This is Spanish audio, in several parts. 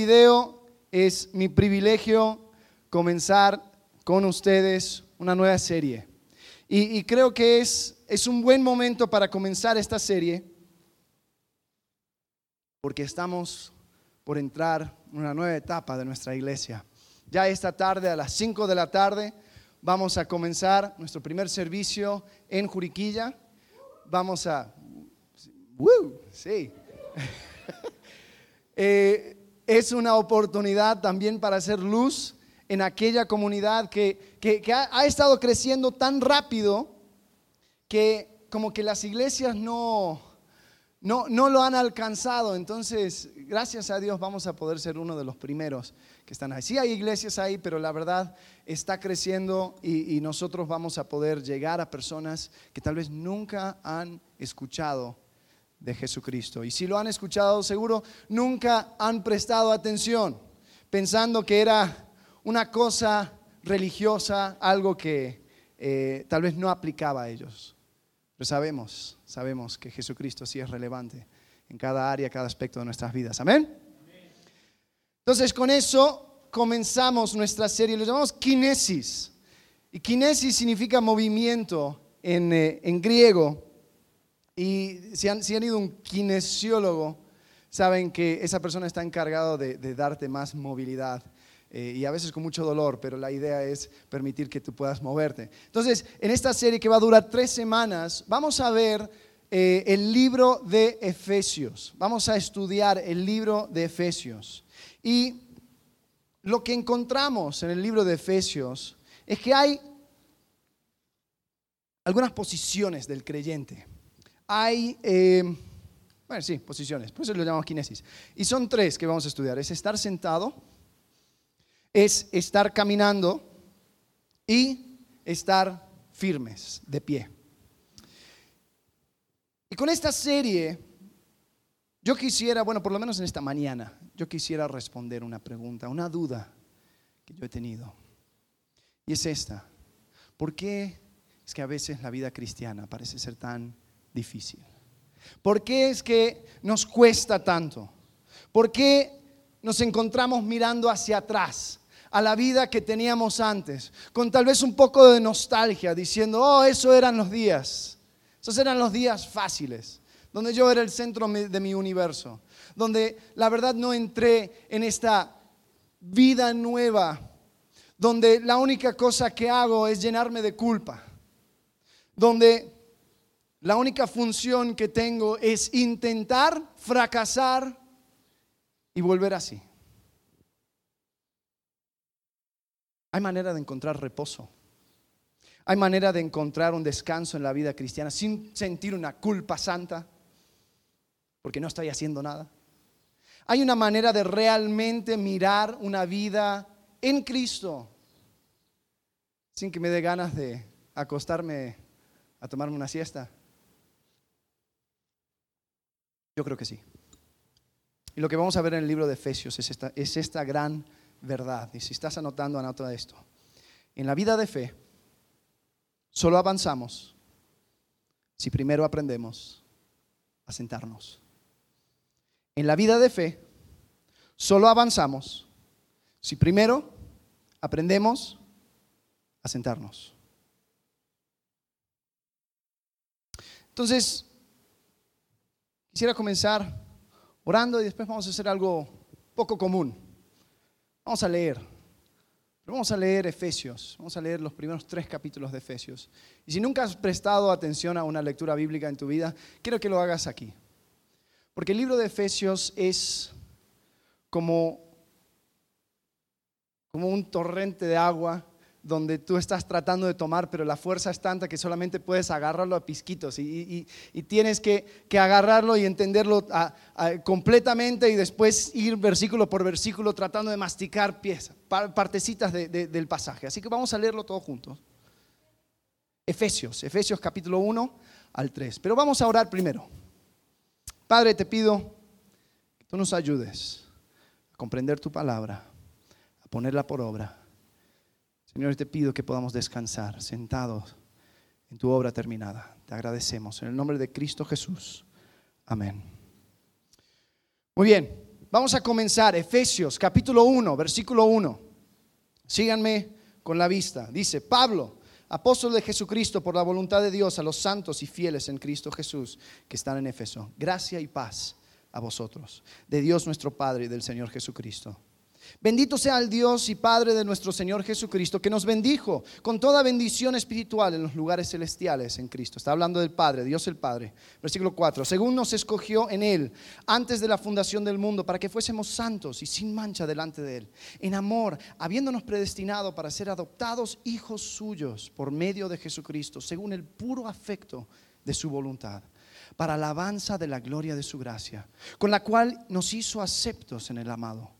video es mi privilegio comenzar con ustedes una nueva serie. Y, y creo que es, es un buen momento para comenzar esta serie porque estamos por entrar en una nueva etapa de nuestra iglesia. Ya esta tarde, a las 5 de la tarde, vamos a comenzar nuestro primer servicio en Juriquilla. Vamos a... ¡Woo! Sí. Eh, es una oportunidad también para hacer luz en aquella comunidad que, que, ha, estado creciendo tan rápido que como que las iglesias no, no, no lo han alcanzado. Entonces, gracias a Dios vamos a poder ser uno de los primeros que están ahí. Sí hay iglesias ahí, pero la verdad está creciendo y nosotros vamos a poder llegar a personas que tal vez nunca han escuchado de Jesucristo. Y si lo han escuchado, seguro nunca han prestado atención, pensando que era una cosa religiosa, algo que eh, tal vez no aplicaba a ellos. Pero sabemos, sabemos que Jesucristo sí es relevante en cada área, cada aspecto de nuestras vidas. Amén. Entonces, con eso comenzamos nuestra serie, lo llamamos kinesis. Y kinesis significa movimiento en, eh, en griego. Y si han, si han ido a un kinesiólogo, saben que esa persona está encargado de, de darte más movilidad. Eh, y a veces con mucho dolor, pero la idea es permitir que tú puedas moverte. Entonces, en esta serie que va a durar tres semanas, vamos a ver eh, el libro de Efesios. Vamos a estudiar el libro de Efesios. Y lo que encontramos en el libro de Efesios es que hay algunas posiciones del creyente. Hay, eh, bueno, sí, posiciones, por eso lo llamamos kinesis. Y son tres que vamos a estudiar. Es estar sentado, es estar caminando y estar firmes, de pie. Y con esta serie, yo quisiera, bueno, por lo menos en esta mañana, yo quisiera responder una pregunta, una duda que yo he tenido. Y es esta. ¿Por qué es que a veces la vida cristiana parece ser tan difícil? ¿Por qué es que nos cuesta tanto? ¿Por qué nos encontramos mirando hacia atrás? a la vida que teníamos antes, con tal vez un poco de nostalgia, diciendo, oh, eso eran los días, esos eran los días fáciles, donde yo era el centro de mi universo, donde la verdad no entré en esta vida nueva, donde la única cosa que hago es llenarme de culpa, donde la única función que tengo es intentar fracasar y volver así. Hay manera de encontrar reposo. Hay manera de encontrar un descanso en la vida cristiana sin sentir una culpa santa porque no estoy haciendo nada. Hay una manera de realmente mirar una vida en Cristo sin que me dé ganas de acostarme a tomarme una siesta. Yo creo que sí. Y lo que vamos a ver en el libro de Efesios es esta, es esta gran verdad. Y si estás anotando, anota esto. En la vida de fe, solo avanzamos si primero aprendemos a sentarnos. En la vida de fe, solo avanzamos si primero aprendemos a sentarnos. Entonces, quisiera comenzar orando y después vamos a hacer algo poco común. Vamos a leer. Vamos a leer Efesios. Vamos a leer los primeros tres capítulos de Efesios. Y si nunca has prestado atención a una lectura bíblica en tu vida, quiero que lo hagas aquí. Porque el libro de Efesios es como, como un torrente de agua donde tú estás tratando de tomar, pero la fuerza es tanta que solamente puedes agarrarlo a pisquitos y, y, tienes que, que, agarrarlo y entenderlo completamente y después ir versículo por versículo tratando de masticar piezas, partecitas de, de, del pasaje. Así que vamos a leerlo todo juntos. Efesios, Efesios capítulo 1 al 3. Pero vamos a orar primero. Padre, te pido que tú nos ayudes a comprender tu palabra, a ponerla por obra Señor, te pido que podamos descansar sentados en tu obra terminada. Te agradecemos. En el nombre de Cristo Jesús. Amén. Muy bien. Vamos a comenzar Efesios capítulo 1, versículo 1. Síganme con la vista. Dice, Pablo, apóstol de Jesucristo por la voluntad de Dios a los santos y fieles en Cristo Jesús que están en Éfeso. Gracia y paz a vosotros, de Dios nuestro Padre y del Señor Jesucristo. Bendito sea el Dios y Padre de nuestro Señor Jesucristo, que nos bendijo con toda bendición espiritual en los lugares celestiales en Cristo. Está hablando del Padre, Dios el Padre. Versículo 4. Según nos escogió en Él antes de la fundación del mundo, para que fuésemos santos y sin mancha delante de Él, en amor, habiéndonos predestinado para ser adoptados hijos suyos por medio de Jesucristo, según el puro afecto de su voluntad para alabanza de la gloria de su gracia, con la cual nos hizo aceptos en el amado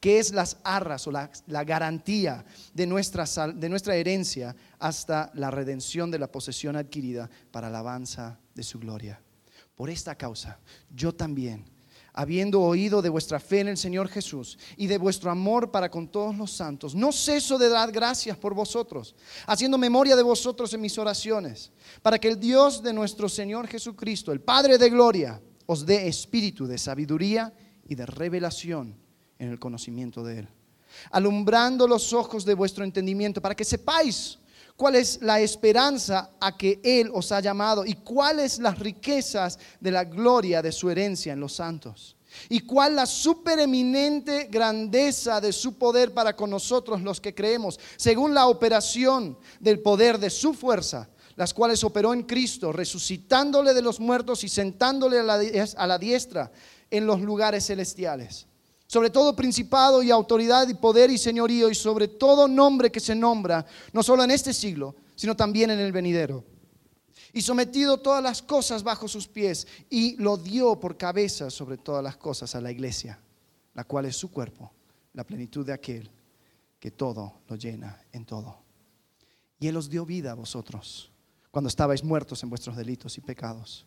que es las arras o la, garantía de nuestra, de nuestra herencia hasta la redención de la posesión adquirida para alabanza de su gloria. Por esta causa, yo también, habiendo oído de vuestra fe en el Señor Jesús y de vuestro amor para con todos los santos, no ceso de dar gracias por vosotros, haciendo memoria de vosotros en mis oraciones, para que el Dios de nuestro Señor Jesucristo, el Padre de Gloria, os dé espíritu de sabiduría y de revelación en el conocimiento de Él. Alumbrando los ojos de vuestro entendimiento para que sepáis cuál es la esperanza a que Él os ha llamado y cuáles las riquezas de la gloria de su herencia en los santos. Y cuál la supereminente grandeza de su poder para con nosotros los que creemos, según la operación del poder de su fuerza, las cuales operó en Cristo, resucitándole de los muertos y sentándole a la, diestra en los lugares celestiales sobre todo principado y autoridad y poder y señorío y sobre todo nombre que se nombra, no solo en este siglo, sino también en el venidero. Y sometido todas las cosas bajo sus pies y lo dio por cabeza sobre todas las cosas a la iglesia, la cual es su cuerpo, la plenitud de aquel que todo lo llena en todo. Y Él os dio vida a vosotros cuando estabais muertos en vuestros delitos y pecados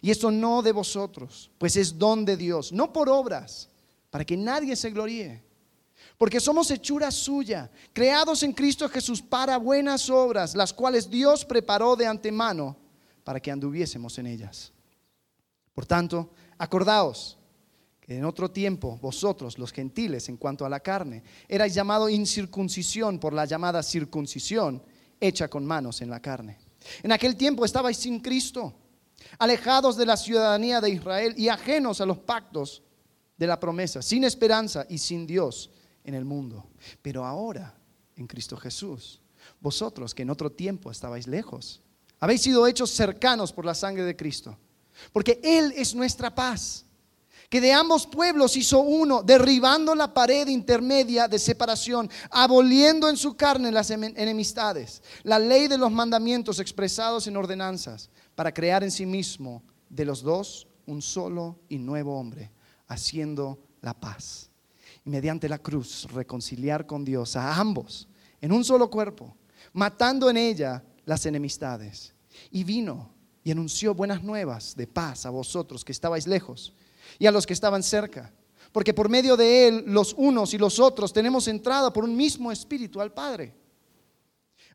Y esto no de vosotros, pues es don de Dios, no por obras, para que nadie se gloríe. Porque somos hechura suya, creados en Cristo Jesús para buenas obras, las cuales Dios preparó de antemano para que anduviésemos en ellas. Por tanto, acordaos que en otro tiempo vosotros, los gentiles, en cuanto a la carne, erais llamado incircuncisión por la llamada circuncisión hecha con manos en la carne. En aquel tiempo estabais sin Cristo alejados de la ciudadanía de Israel y ajenos a los pactos de la promesa, sin esperanza y sin Dios en el mundo. Pero ahora, en Cristo Jesús, vosotros que en otro tiempo estabais lejos, habéis sido hechos cercanos por la sangre de Cristo, porque Él es nuestra paz, que de ambos pueblos hizo uno, derribando la pared intermedia de separación, aboliendo en su carne las enemistades, la ley de los mandamientos expresados en ordenanzas para crear en sí mismo de los dos un solo y nuevo hombre, haciendo la paz. Y mediante la cruz reconciliar con Dios a ambos en un solo cuerpo, matando en ella las enemistades. Y vino y anunció buenas nuevas de paz a vosotros que estabais lejos y a los que estaban cerca. Porque por medio de él, los unos y los otros, tenemos entrada por un mismo espíritu al Padre.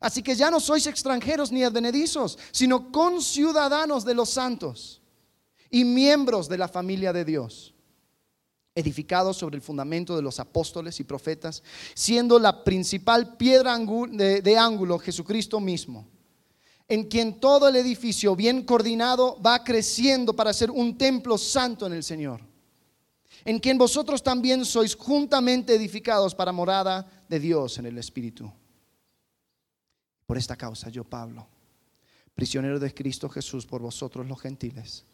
Así que ya no sois extranjeros ni advenedizos, sino conciudadanos de los santos y miembros de la familia de Dios, edificados sobre el fundamento de los apóstoles y profetas, siendo la principal piedra de, ángulo Jesucristo mismo, en quien todo el edificio bien coordinado va creciendo para ser un templo santo en el Señor, en quien vosotros también sois juntamente edificados para morada de Dios en el Espíritu. Por esta causa yo, Pablo, prisionero de Cristo Jesús por vosotros los gentiles,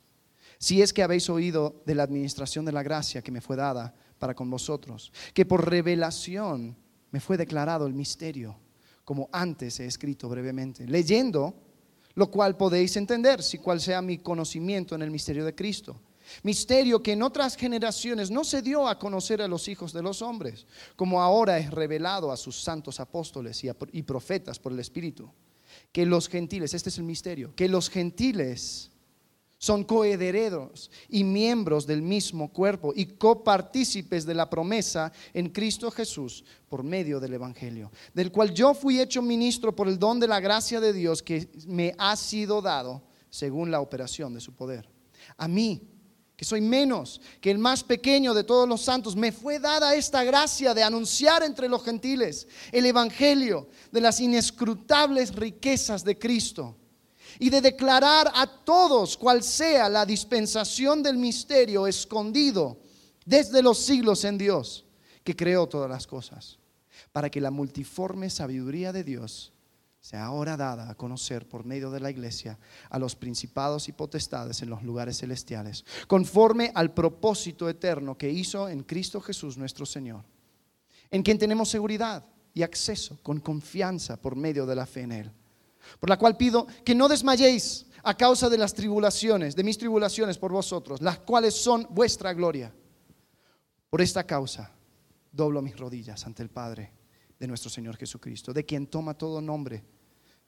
si es que habéis oído de la administración de la gracia que me fue dada para con vosotros, que por revelación me fue declarado el misterio, como antes he escrito brevemente, leyendo, lo cual podéis entender, si cual sea mi conocimiento en el misterio de Cristo Misterio que en otras generaciones no se dio a conocer a los hijos de los hombres, como ahora es revelado a sus santos apóstoles y, profetas por el Espíritu. Que los gentiles, este es el misterio, que los gentiles son coherederos y miembros del mismo cuerpo y copartícipes de la promesa en Cristo Jesús por medio del Evangelio, del cual yo fui hecho ministro por el don de la gracia de Dios que me ha sido dado según la operación de su poder. A mí, que soy menos que el más pequeño de todos los santos, me fue dada esta gracia de anunciar entre los gentiles el Evangelio de las inescrutables riquezas de Cristo y de declarar a todos cual sea la dispensación del misterio escondido desde los siglos en Dios, que creó todas las cosas, para que la multiforme sabiduría de Dios sea ahora dada a conocer por medio de la iglesia a los principados y potestades en los lugares celestiales, conforme al propósito eterno que hizo en Cristo Jesús nuestro Señor, en quien tenemos seguridad y acceso con confianza por medio de la fe en Él. Por la cual pido que no desmayéis a causa de las tribulaciones, de mis tribulaciones por vosotros, las cuales son vuestra gloria. Por esta causa doblo mis rodillas ante el Padre de nuestro Señor Jesucristo, de quien toma todo nombre,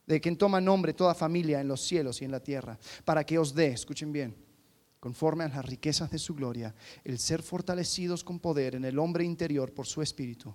de quien toma nombre toda familia en los cielos y en la tierra, para que os dé, escuchen bien, conforme a las riquezas de su gloria, el ser fortalecidos con poder en el hombre interior por su espíritu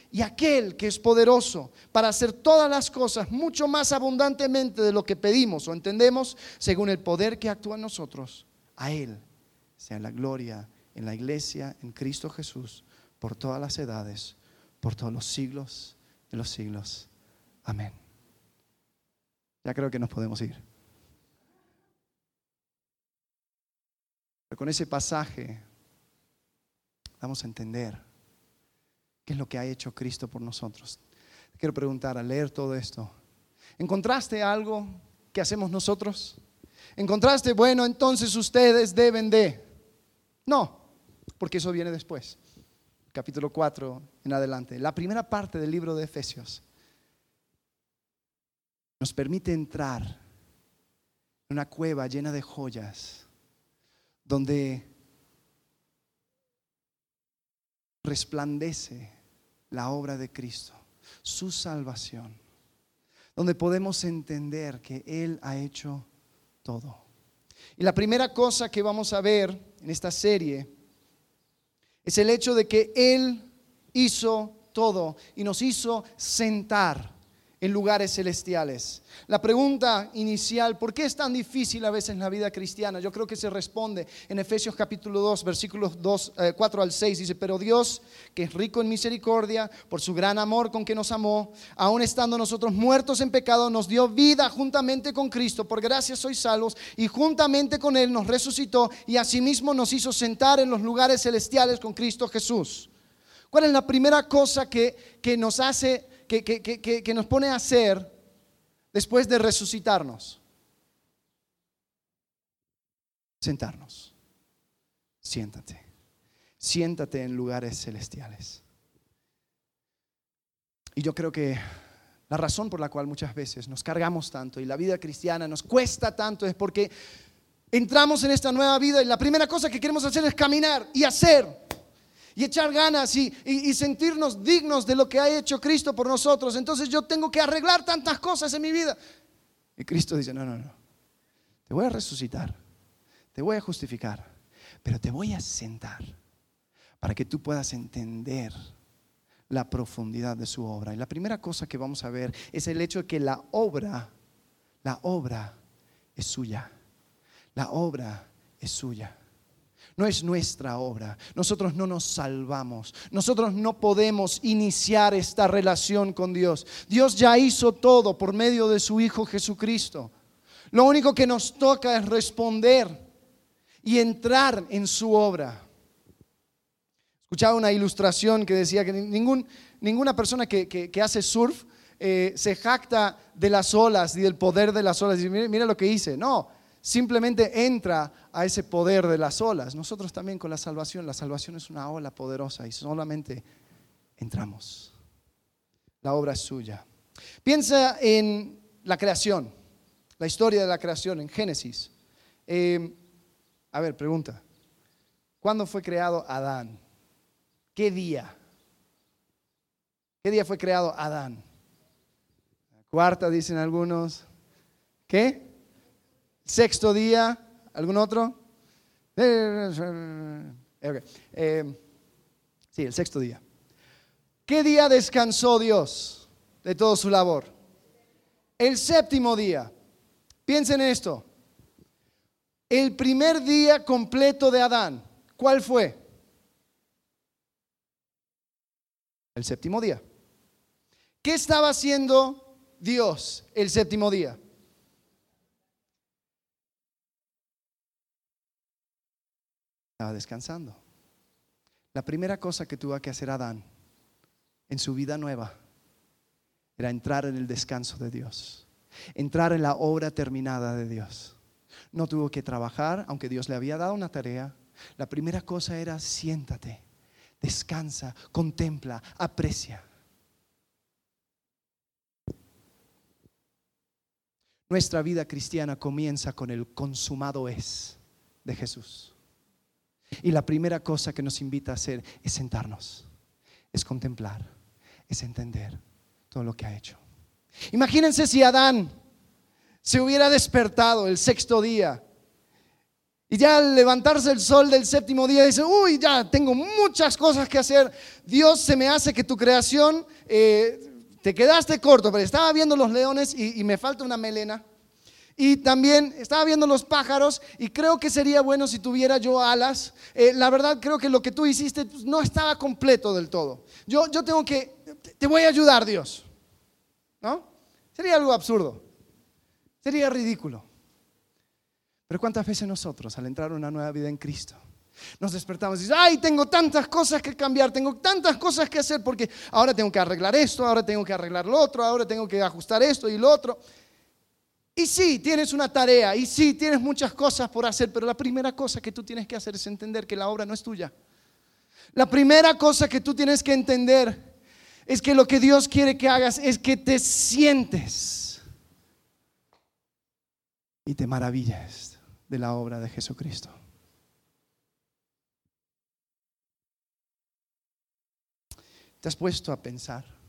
y aquel que es poderoso para hacer todas las cosas mucho más abundantemente de lo que pedimos o entendemos, según el poder que actúa en nosotros, a Él sea la gloria en la iglesia, en Cristo Jesús, por todas las edades, por todos los siglos de los siglos. Amén. Ya creo que nos podemos ir. Pero con ese pasaje vamos a entender ¿Qué es lo que ha hecho Cristo por nosotros? quiero preguntar al leer todo esto. ¿Encontraste algo que hacemos nosotros? ¿Encontraste, bueno, entonces ustedes deben de? No, porque eso viene después. Capítulo 4 en adelante. La primera parte del libro de Efesios nos permite entrar en una cueva llena de joyas donde resplandece la obra de Cristo, su salvación, donde podemos entender que Él ha hecho todo. Y la primera cosa que vamos a ver en esta serie es el hecho de que Él hizo todo y nos hizo sentar en lugares celestiales. La pregunta inicial, ¿por qué es tan difícil a veces la vida cristiana? Yo creo que se responde en Efesios capítulo 2, versículos 2, 4 eh, al 6. Dice, pero Dios, que es rico en misericordia, por su gran amor con que nos amó, aun estando nosotros muertos en pecado, nos dio vida juntamente con Cristo. Por gracia sois salvos y juntamente con Él nos resucitó y asimismo nos hizo sentar en los lugares celestiales con Cristo Jesús. ¿Cuál es la primera cosa que, que nos hace que, nos pone a hacer después de resucitarnos? Sentarnos. Siéntate. Siéntate en lugares celestiales. Y yo creo que la razón por la cual muchas veces nos cargamos tanto y la vida cristiana nos cuesta tanto es porque entramos en esta nueva vida y la primera cosa que queremos hacer es caminar y hacer y echar ganas y, sentirnos dignos de lo que ha hecho Cristo por nosotros. Entonces yo tengo que arreglar tantas cosas en mi vida. Y Cristo dice, no, no, no, te voy a resucitar, te voy a justificar, pero te voy a sentar para que tú puedas entender la profundidad de su obra. Y la primera cosa que vamos a ver es el hecho de que la obra, la obra es suya. La obra es suya. No es nuestra obra. Nosotros no nos salvamos. Nosotros no podemos iniciar esta relación con Dios. Dios ya hizo todo por medio de su Hijo Jesucristo. Lo único que nos toca es responder y entrar en su obra. Escuchaba una ilustración que decía que ninguna persona que, hace surf eh, se jacta de las olas y del poder de las olas. Y mira, lo que hice. No, simplemente entra a ese poder de las olas. Nosotros también con la salvación, la salvación es una ola poderosa y solamente entramos. La obra es suya. Piensa en la creación, la historia de la creación en Génesis. Eh, a ver, pregunta. ¿Cuándo fue creado Adán? ¿Qué día? ¿Qué día fue creado Adán? cuarta, dicen algunos. ¿Qué? Sexto día. ¿Algún otro? Eh, sí, el sexto día. ¿Qué día descansó Dios de todo su labor? El séptimo día. Piensen en esto. El primer día completo de Adán, ¿cuál fue? el séptimo día. ¿Qué estaba haciendo Dios el séptimo día? Estaba descansando. La primera cosa que tuvo que hacer Adán en su vida nueva era entrar en el descanso de Dios, entrar en la obra terminada de Dios. No tuvo que trabajar, aunque Dios le había dado una tarea. La primera cosa era siéntate descansa, contempla, aprecia. Nuestra vida cristiana comienza con el consumado es de Jesús. Y la primera cosa que nos invita a hacer es sentarnos, es contemplar, es entender todo lo que ha hecho. Imagínense si Adán se hubiera despertado el sexto día y ya al levantarse el sol del séptimo día dice, uy, ya tengo muchas cosas que hacer. Dios se me hace que tu creación, eh, te quedaste corto, pero estaba viendo los leones y, me falta una melena. Y también estaba viendo los pájaros y creo que sería bueno si tuviera yo alas. Eh, la verdad creo que lo que tú hiciste pues, no estaba completo del todo. Yo, yo tengo que, te voy a ayudar Dios. ¿No? Sería algo absurdo. Sería ridículo. Pero ¿cuántas veces nosotros, al entrar a una nueva vida en Cristo, nos despertamos y decimos, ay, tengo tantas cosas que cambiar, tengo tantas cosas que hacer porque ahora tengo que arreglar esto, ahora tengo que arreglar lo otro, ahora tengo que ajustar esto y lo otro. Y sí, tienes una tarea y sí, tienes muchas cosas por hacer, pero la primera cosa que tú tienes que hacer es entender que la obra no es tuya. La primera cosa que tú tienes que entender es que lo que Dios quiere que hagas es que te sientes y te maravillas de la obra de Jesucristo. ¿Te has puesto a pensar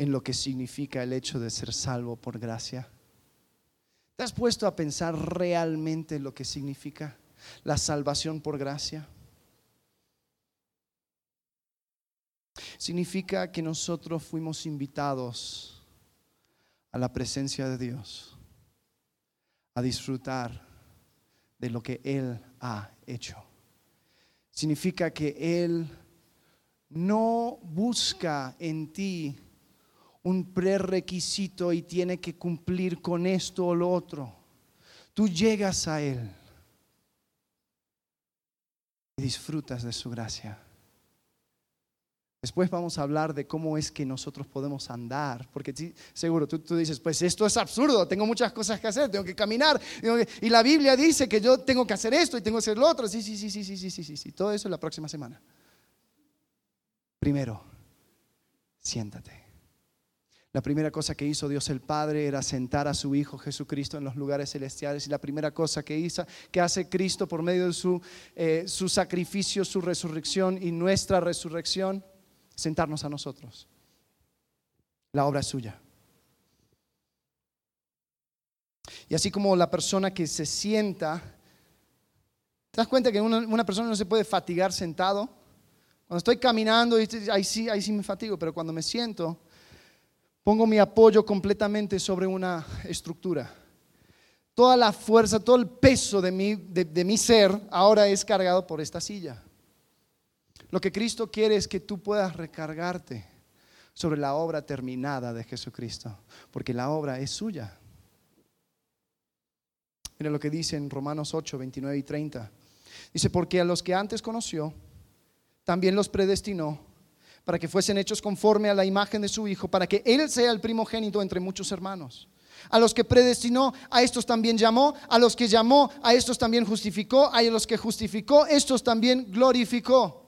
en lo que significa el hecho de ser salvo por gracia? ¿Te has puesto a pensar realmente lo que significa la salvación por gracia? Significa que nosotros fuimos invitados a la presencia de Dios a disfrutar de lo que Él ha hecho. Significa que Él no busca en ti un prerequisito y tiene que cumplir con esto o lo otro. Tú llegas a Él y disfrutas de su gracia. Después vamos a hablar de cómo es que nosotros podemos andar, porque seguro tú, dices, pues esto es absurdo, tengo muchas cosas que hacer, tengo que caminar, y la Biblia dice que yo tengo que hacer esto y tengo que hacer lo otro. Sí, sí, sí, sí, sí, sí, sí, sí, sí. todo eso la próxima semana. Primero, siéntate. La primera cosa que hizo Dios el Padre era sentar a su Hijo Jesucristo en los lugares celestiales. Y la primera cosa que, hizo, que hace Cristo por medio de su, eh, su sacrificio, su resurrección y nuestra resurrección, sentarnos a nosotros. La obra es suya. Y así como la persona que se sienta, ¿te das cuenta que una, una persona no se puede fatigar sentado? Cuando estoy caminando, ahí sí, ahí sí me fatigo, pero cuando me siento, pongo mi apoyo completamente sobre una estructura. Toda la fuerza, todo el peso de mi, de, mi ser ahora es cargado por esta silla. Lo que Cristo quiere es que tú puedas recargarte sobre la obra terminada de Jesucristo, porque la obra es suya. Mira lo que dice en Romanos 8, 29 y 30. Dice, porque a los que antes conoció, también los predestinó para que fuesen hechos conforme a la imagen de su Hijo, para que Él sea el primogénito entre muchos hermanos. A los que predestinó, a estos también llamó, a los que llamó, a estos también justificó, a los que justificó, estos también glorificó.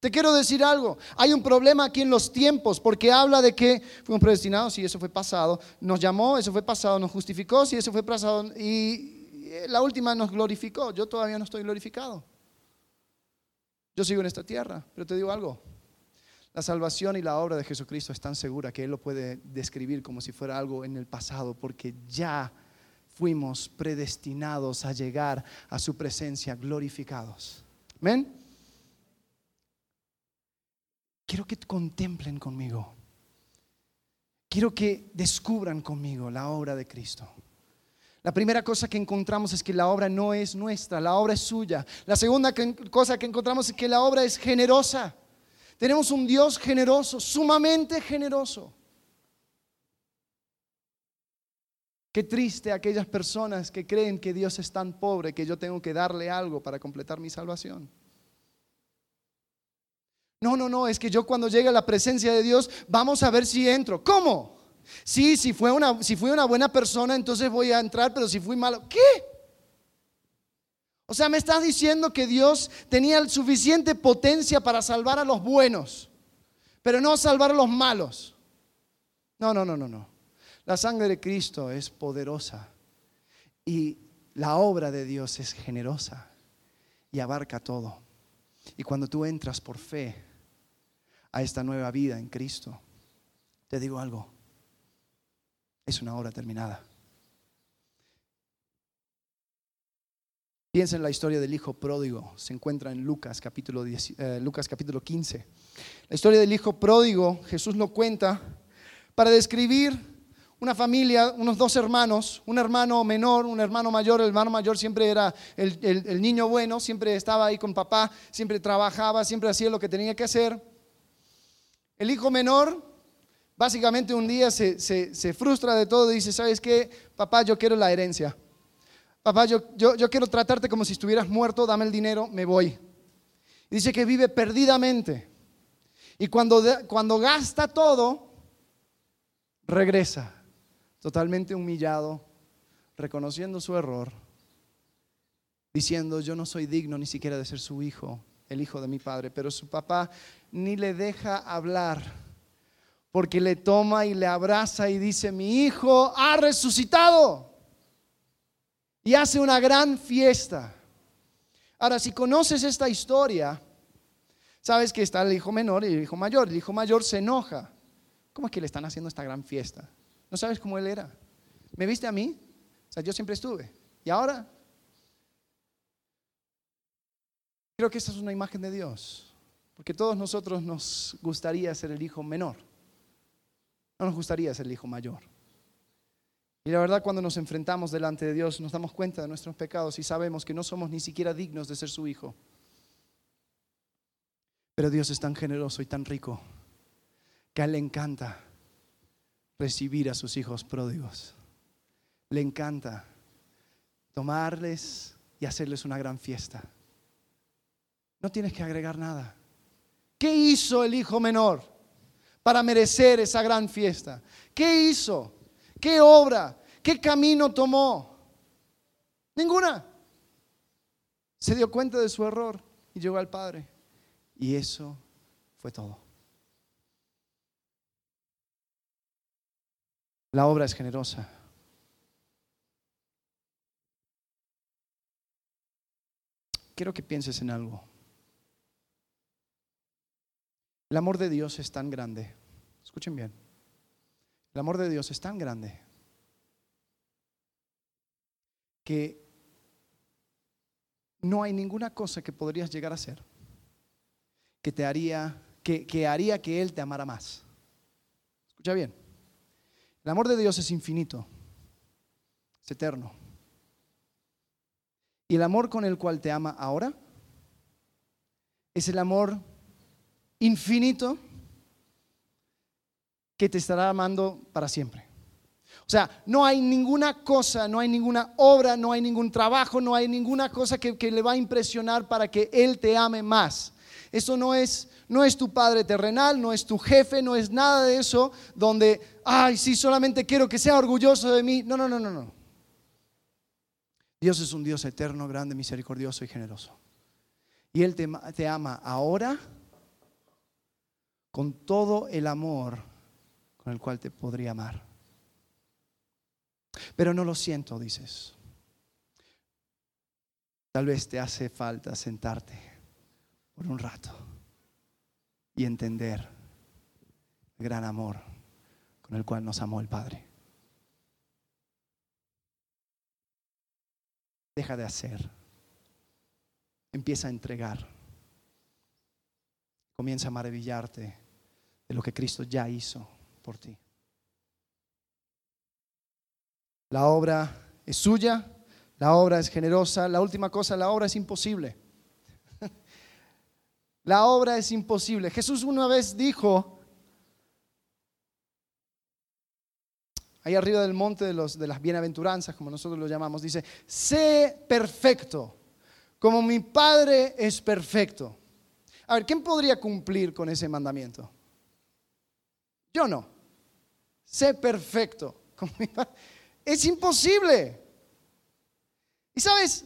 Te quiero decir algo, hay un problema aquí en los tiempos, porque habla de que fuimos predestinados, sí, eso fue pasado, nos llamó, eso fue pasado, nos justificó, sí, eso fue pasado, y la última nos glorificó, yo todavía no estoy glorificado. Yo sigo en esta tierra, pero te digo algo. La salvación y la obra de Jesucristo es tan segura que Él lo puede describir como si fuera algo en el pasado, porque ya fuimos predestinados a llegar a su presencia glorificados. Amén. Quiero que contemplen conmigo. Quiero que descubran conmigo la obra de Cristo. La primera cosa que encontramos es que la obra no es nuestra, la obra es suya. La segunda cosa que encontramos es que la obra es generosa. Tenemos un Dios generoso, sumamente generoso. Qué triste aquellas personas que creen que Dios es tan pobre que yo tengo que darle algo para completar mi salvación. No, no, no, es que yo cuando llegue a la presencia de Dios, vamos a ver si entro. ¿Cómo? Sí, si fue una, si fui una buena persona, entonces voy a entrar, pero si fui malo, ¿qué? O sea, me estás diciendo que Dios tenía suficiente potencia para salvar a los buenos, pero no salvar a los malos. No, no, no, no, no. La sangre de Cristo es poderosa y la obra de Dios es generosa y abarca todo. Y cuando tú entras por fe a esta nueva vida en Cristo, te digo algo, es una obra terminada. Piensa en la historia del hijo pródigo. Se encuentra en Lucas capítulo, eh, Lucas capítulo 15. La historia del hijo pródigo, Jesús lo cuenta para describir una familia, unos dos hermanos, un hermano menor, un hermano mayor. El hermano mayor siempre era el, el niño bueno, siempre estaba ahí con papá, siempre trabajaba, siempre hacía lo que tenía que hacer. El hijo menor Básicamente un día se, frustra de todo y dice, ¿sabes qué? Papá, yo quiero la herencia. Papá, yo, yo, quiero tratarte como si estuvieras muerto, dame el dinero, me voy. dice que vive perdidamente. Y cuando, cuando gasta todo, regresa, totalmente humillado, reconociendo su error, diciendo, yo no soy digno ni siquiera de ser su hijo, el hijo de mi padre, pero su papá ni le deja hablar porque le toma y le abraza y dice, mi hijo ha resucitado. Y hace una gran fiesta. Ahora, si conoces esta historia, sabes que está el hijo menor y el hijo mayor. El hijo mayor se enoja. ¿Cómo es que le están haciendo esta gran fiesta? ¿No sabes cómo él era? ¿Me viste a mí? O sea, yo siempre estuve. ¿Y ahora? Creo que esta es una imagen de Dios. Porque todos nosotros nos gustaría ser el hijo menor. No nos gustaría ser el hijo mayor. Y la verdad, cuando nos enfrentamos delante de Dios, nos damos cuenta de nuestros pecados y sabemos que no somos ni siquiera dignos de ser su hijo. Pero Dios es tan generoso y tan rico que a Él le encanta recibir a sus hijos pródigos. Le encanta tomarles y hacerles una gran fiesta. No tienes que agregar nada. ¿Qué hizo el hijo menor para merecer esa gran fiesta? ¿Qué hizo? ¿Qué obra? ¿Qué camino tomó? Ninguna. Se dio cuenta de su error y llegó al Padre. Y eso fue todo. La obra es generosa. Quiero que pienses en algo. El amor de Dios es tan grande. Escuchen bien. El amor de Dios es tan grande que no hay ninguna cosa que podrías llegar a hacer que te haría, que, que haría que Él te amara más. Escucha bien. El amor de Dios es infinito, es eterno. Y el amor con el cual te ama ahora es el amor infinito que te estará amando para siempre. O sea, no hay ninguna cosa, no hay ninguna obra, no hay ningún trabajo, no hay ninguna cosa que, le va a impresionar para que Él te ame más. Eso no es, no es tu padre terrenal, no es tu jefe, no es nada de eso donde, ay, sí, solamente quiero que sea orgulloso de mí. No, no, no, no, no. Dios es un Dios eterno, grande, misericordioso y generoso. Y Él te, te ama ahora con todo el amor con el cual te podría amar. Pero no lo siento, dices. Tal vez te hace falta sentarte por un rato y entender el gran amor con el cual nos amó el Padre. Deja de hacer. Empieza a entregar. Comienza a maravillarte de lo que Cristo ya hizo por ti. La obra es suya, la obra es generosa. La última cosa, la obra es imposible. La obra es imposible. Jesús una vez dijo, ahí arriba del monte de, los, de las bienaventuranzas, como nosotros lo llamamos, dice, sé perfecto, como mi Padre es perfecto. A ver, ¿quién podría cumplir con ese mandamiento? Yo no. Sé perfecto. Es imposible. Y sabes,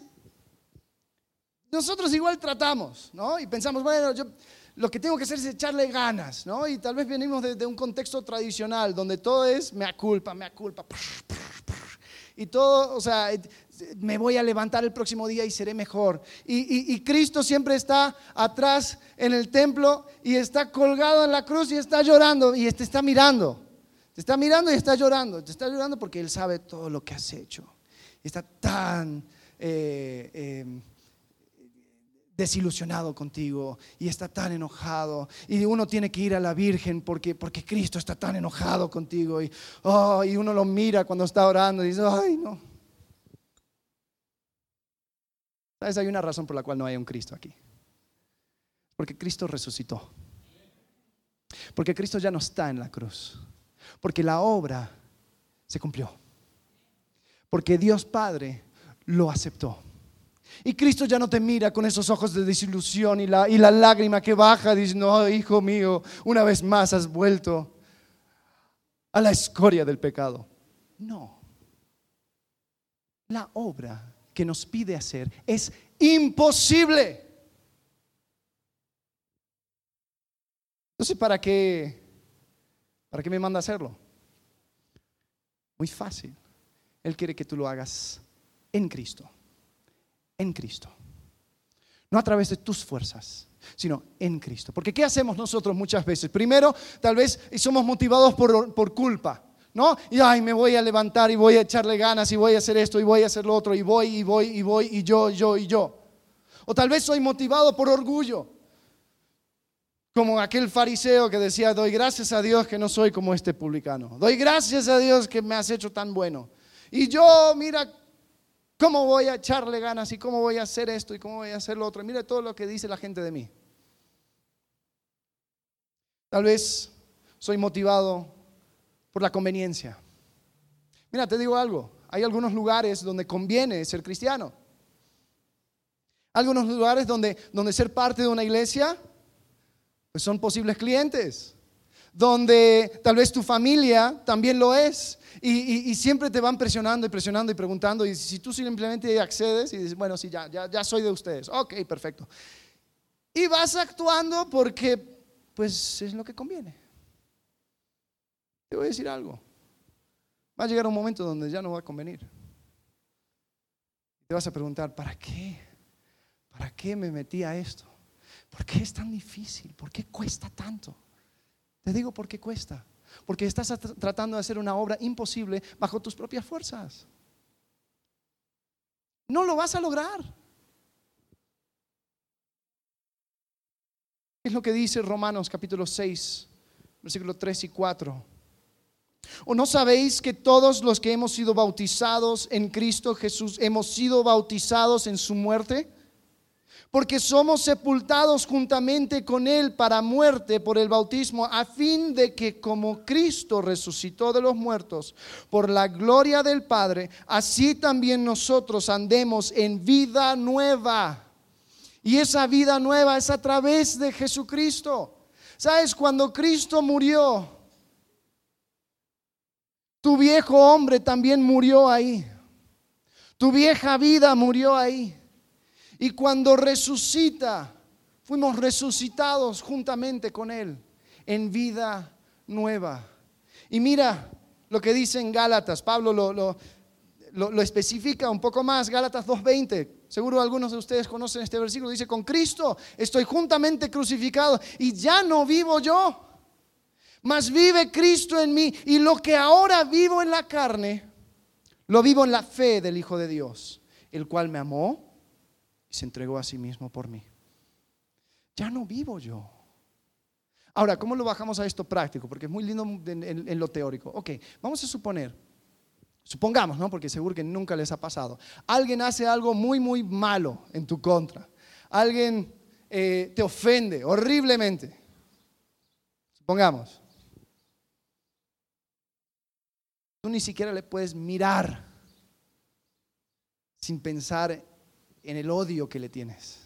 nosotros igual tratamos, ¿no? Y pensamos, bueno, yo lo que tengo que hacer es echarle ganas, ¿no? Y tal vez venimos de, un contexto tradicional donde todo es me culpa, me culpa. Y todo, o sea, me voy a levantar el próximo día y seré mejor. Y, Cristo siempre está atrás en el templo y está colgado en la cruz y está llorando y te está mirando. Te está mirando y está llorando. Te está llorando porque Él sabe todo lo que has hecho. Está tan eh, eh, desilusionado contigo y está tan enojado. Y uno tiene que ir a la Virgen porque, porque Cristo está tan enojado contigo. Y, oh, y uno lo mira cuando está orando y dice, ay, no. ¿Sabes? Hay una razón por la cual no hay un Cristo aquí. Porque Cristo resucitó. Porque Cristo ya no está en la cruz. Porque la obra se cumplió. Porque Dios Padre lo aceptó. Y Cristo ya no te mira con esos ojos de desilusión y la, y la lágrima que baja diciendo, oh, hijo mío, una vez más has vuelto a la escoria del pecado. No. La obra que nos pide hacer es imposible. Entonces, ¿para qué, ¿para qué me manda hacerlo? Muy fácil. Él quiere que tú lo hagas en Cristo. En Cristo. No a través de tus fuerzas, sino en Cristo. Porque ¿qué hacemos nosotros muchas veces? Primero, tal vez somos motivados por, por culpa. ¿No? Y ay, me voy a levantar y voy a echarle ganas y voy a hacer esto y voy a hacer lo otro y voy y voy y voy y yo, yo y yo. O tal vez soy motivado por orgullo. Como aquel fariseo que decía, doy gracias a Dios que no soy como este publicano. Doy gracias a Dios que me has hecho tan bueno. Y yo, mira, cómo voy a echarle ganas y cómo voy a hacer esto y cómo voy a hacer lo otro. Mira todo lo que dice la gente de mí. Tal vez soy motivado por la conveniencia. Mira, te digo algo. Hay algunos lugares donde conviene ser cristiano. Algunos lugares donde, donde ser parte de una iglesia pues son posibles clientes, donde tal vez tu familia también lo es. Y, siempre te van presionando y presionando y preguntando. Y si tú simplemente accedes y dices, bueno, sí, ya, ya, ya soy de ustedes. Ok, perfecto. Y vas actuando porque, pues, es lo que conviene. Te voy a decir algo. Va a llegar un momento donde ya no va a convenir. Te vas a preguntar, ¿para qué? ¿Para qué me metí a esto? ¿Por qué es tan difícil? ¿Por qué cuesta tanto? Te digo por qué cuesta. Porque estás tratando de hacer una obra imposible bajo tus propias fuerzas. No lo vas a lograr. Es lo que dice Romanos capítulo 6, versículos 3 y 4. ¿O no sabéis que todos los que hemos sido bautizados en Cristo Jesús hemos sido bautizados en su muerte? porque somos sepultados juntamente con Él para muerte por el bautismo, a fin de que como Cristo resucitó de los muertos por la gloria del Padre, así también nosotros andemos en vida nueva. Y esa vida nueva es a través de Jesucristo. ¿Sabes? Cuando Cristo murió, tu viejo hombre también murió ahí. Tu vieja vida murió ahí. Y cuando resucita, fuimos resucitados juntamente con Él en vida nueva. Y mira lo que dice en Gálatas, Pablo lo, lo, especifica un poco más, Gálatas 2.20. Seguro algunos de ustedes conocen este versículo. Dice, con Cristo estoy juntamente crucificado y ya no vivo yo, mas vive Cristo en mí. Y lo que ahora vivo en la carne, lo vivo en la fe del Hijo de Dios, el cual me amó y se entregó a sí mismo por mí. Ya no vivo yo. Ahora, ¿cómo lo bajamos a esto práctico? Porque es muy lindo en, lo teórico. Ok, vamos a suponer, supongamos, ¿no? Porque seguro que nunca les ha pasado. Alguien hace algo muy, muy malo en tu contra. Alguien eh, te ofende horriblemente. Supongamos. Tú ni siquiera le puedes mirar sin pensar en el odio que le tienes.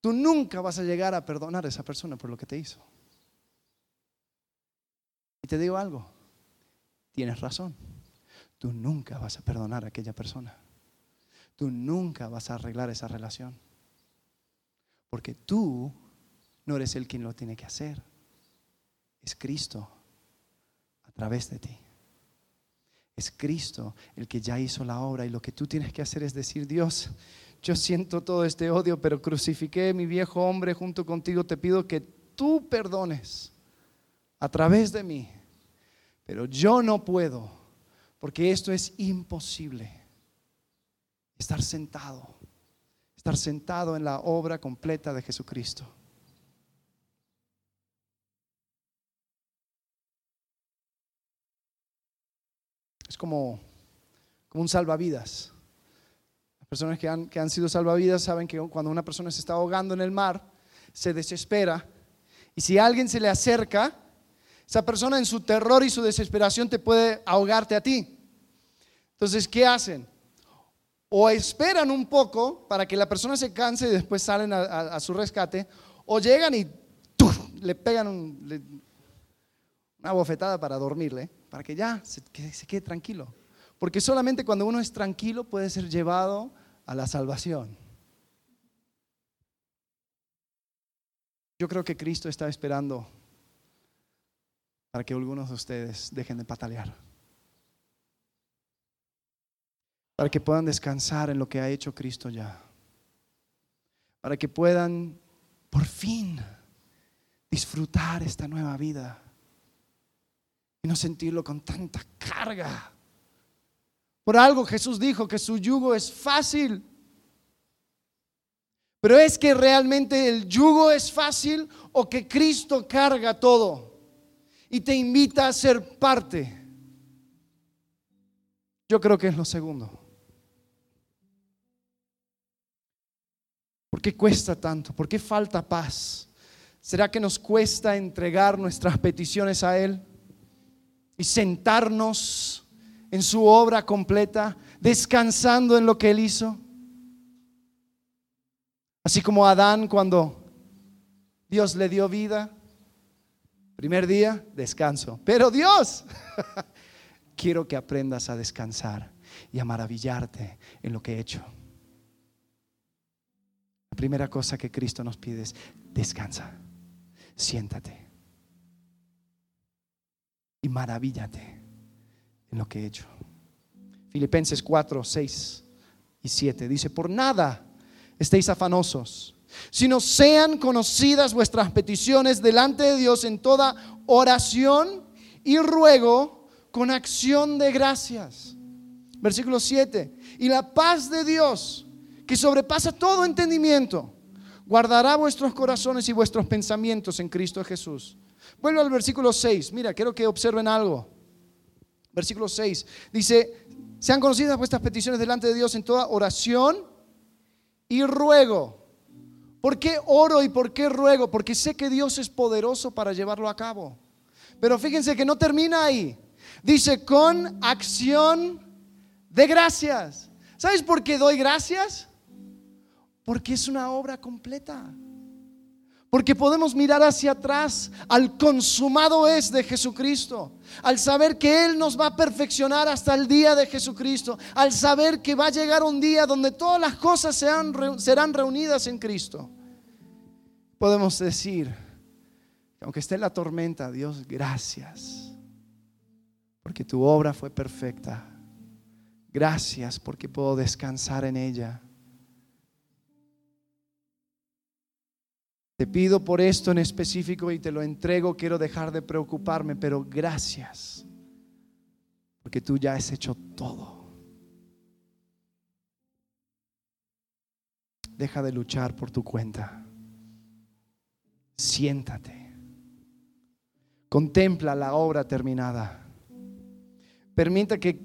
Tú nunca vas a llegar a perdonar a esa persona por lo que te hizo. Y te digo algo, tienes razón. Tú nunca vas a perdonar a aquella persona. Tú nunca vas a arreglar esa relación. Porque tú no eres el quien lo tiene que hacer. Es Cristo a través de ti. Es Cristo el que ya hizo la obra y lo que tú tienes que hacer es decir, Dios, yo siento todo este odio, pero crucifiqué mi viejo hombre junto contigo, te pido que tú perdones a través de mí, pero yo no puedo, porque esto es imposible. Estar sentado, estar sentado en la obra completa de Jesucristo. Como, como un salvavidas. Las personas que han, que han sido salvavidas saben que cuando una persona se está ahogando en el mar, se desespera. Y si alguien se le acerca, esa persona en su terror y su desesperación te puede ahogarte a ti. Entonces, ¿qué hacen? O esperan un poco para que la persona se canse y después salen a, su rescate, o llegan y le pegan una bofetada para dormirle para que ya se, quede tranquilo. Porque solamente cuando uno es tranquilo puede ser llevado a la salvación. Yo creo que Cristo está esperando para que algunos de ustedes dejen de patalear. Para que puedan descansar en lo que ha hecho Cristo ya. Para que puedan por fin disfrutar esta nueva vida y no sentirlo con tanta carga. Por algo Jesús dijo que su yugo es fácil. Pero es que realmente el yugo es fácil o que Cristo carga todo y te invita a ser parte. Yo creo que es lo segundo. ¿Por qué cuesta tanto? ¿Por qué falta paz? ¿Será que nos cuesta entregar nuestras peticiones a Él? Y sentarnos en su obra completa, descansando en lo que Él hizo. Así como Adán cuando Dios le dio vida. Primer día, descanso. Pero Dios, quiero que aprendas a descansar y a maravillarte en lo que he hecho. La primera cosa que Cristo nos pide es, descansa, siéntate y maravíllate en lo que he hecho. Filipenses 4, 6 y 7 dice, por nada estéis afanosos, sino sean conocidas vuestras peticiones delante de Dios en toda oración y ruego con acción de gracias. Versículo 7, y la paz de Dios, que sobrepasa todo entendimiento, guardará vuestros corazones y vuestros pensamientos en Cristo Jesús. Vuelvo al versículo 6. Mira, quiero que observen algo. Versículo 6 dice, sean conocidas vuestras peticiones delante de Dios en toda oración y ruego. ¿Por qué oro y por qué ruego? Porque sé que Dios es poderoso para llevarlo a cabo. Pero fíjense que no termina ahí. Dice con acción de gracias. ¿Sabes por qué doy gracias? Porque es una obra completa. Porque podemos mirar hacia atrás al consumado es de Jesucristo, al saber que Él nos va a perfeccionar hasta el día de Jesucristo, al saber que va a llegar un día donde todas las cosas serán, serán reunidas en Cristo. Podemos decir, aunque esté en la tormenta, Dios, gracias, porque tu obra fue perfecta. Gracias porque puedo descansar en ella. Te pido por esto en específico y te lo entrego. Quiero dejar de preocuparme, pero gracias. Porque tú ya has hecho todo. Deja de luchar por tu cuenta. Siéntate. Contempla la obra terminada. Permita que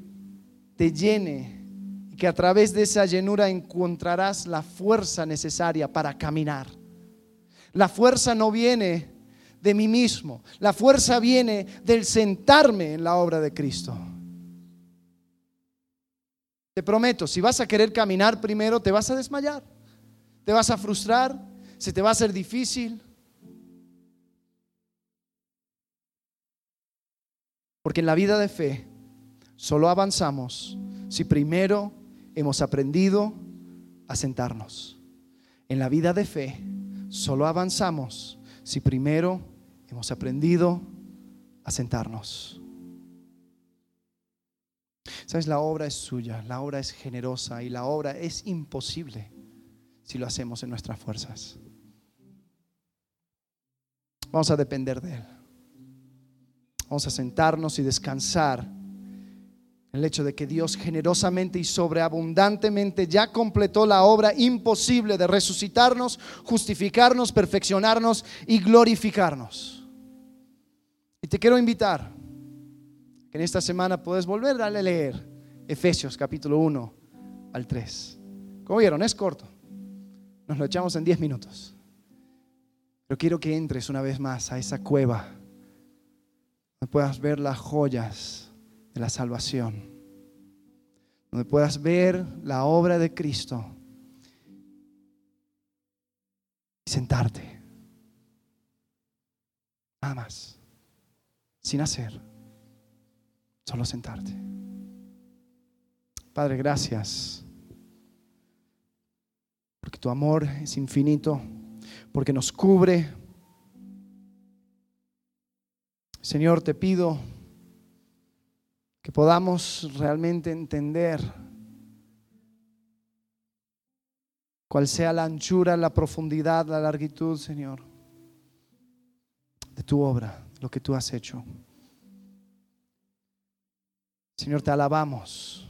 te llene y que a través de esa llenura encontrarás la fuerza necesaria para caminar la fuerza no viene de mí mismo. La fuerza viene del sentarme en la obra de Cristo. Te prometo, si vas a querer caminar primero, te vas a desmayar. Te vas a frustrar, se te va a hacer difícil. Porque en la vida de fe solo avanzamos si primero hemos aprendido a sentarnos. En la vida de fe Solo avanzamos si primero hemos aprendido a sentarnos. Sabes, la obra es suya, la obra es generosa y la obra es imposible si lo hacemos en nuestras fuerzas. Vamos a depender de Él. Vamos a sentarnos y descansar el hecho de que Dios generosamente y sobreabundantemente ya completó la obra imposible de resucitarnos, justificarnos, perfeccionarnos y glorificarnos. Y te quiero invitar que en esta semana puedes volver a leer Efesios capítulo 1 al 3. Como vieron, es corto. Nos lo echamos en 10 minutos. Pero quiero que entres una vez más a esa cueva puedas ver las joyas de la salvación, donde puedas ver la obra de Cristo y sentarte. Nada más, sin hacer, solo sentarte. Padre, gracias, porque tu amor es infinito, porque nos cubre. Señor, te pido que podamos realmente entender cuál sea la anchura, la profundidad, la largitud, Señor, de tu obra, lo que tú has hecho. Señor, te alabamos.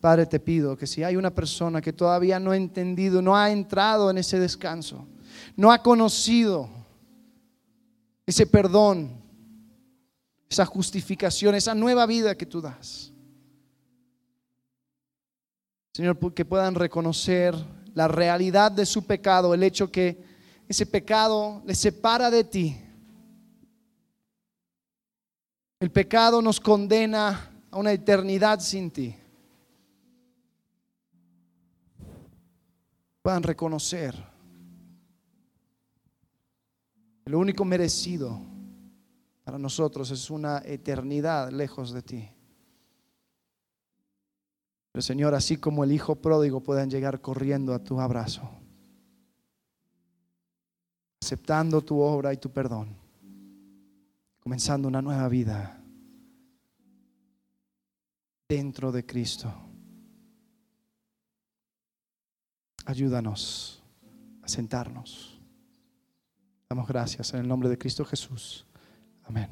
Padre, te pido que si hay una persona que todavía no ha entendido, no ha entrado en ese descanso, no ha conocido ese perdón, esa justificación, esa nueva vida que tú das. Señor, que puedan reconocer la realidad de su pecado, el hecho que ese pecado les separa de ti. El pecado nos condena a una eternidad sin ti. Puedan reconocer Lo único merecido para nosotros es una eternidad lejos de ti. Pero Señor, así como el Hijo pródigo puedan llegar corriendo a tu abrazo, aceptando tu obra y tu perdón, comenzando una nueva vida dentro de Cristo. Ayúdanos a sentarnos. Damos gracias en el nombre de Cristo Jesús. Amén.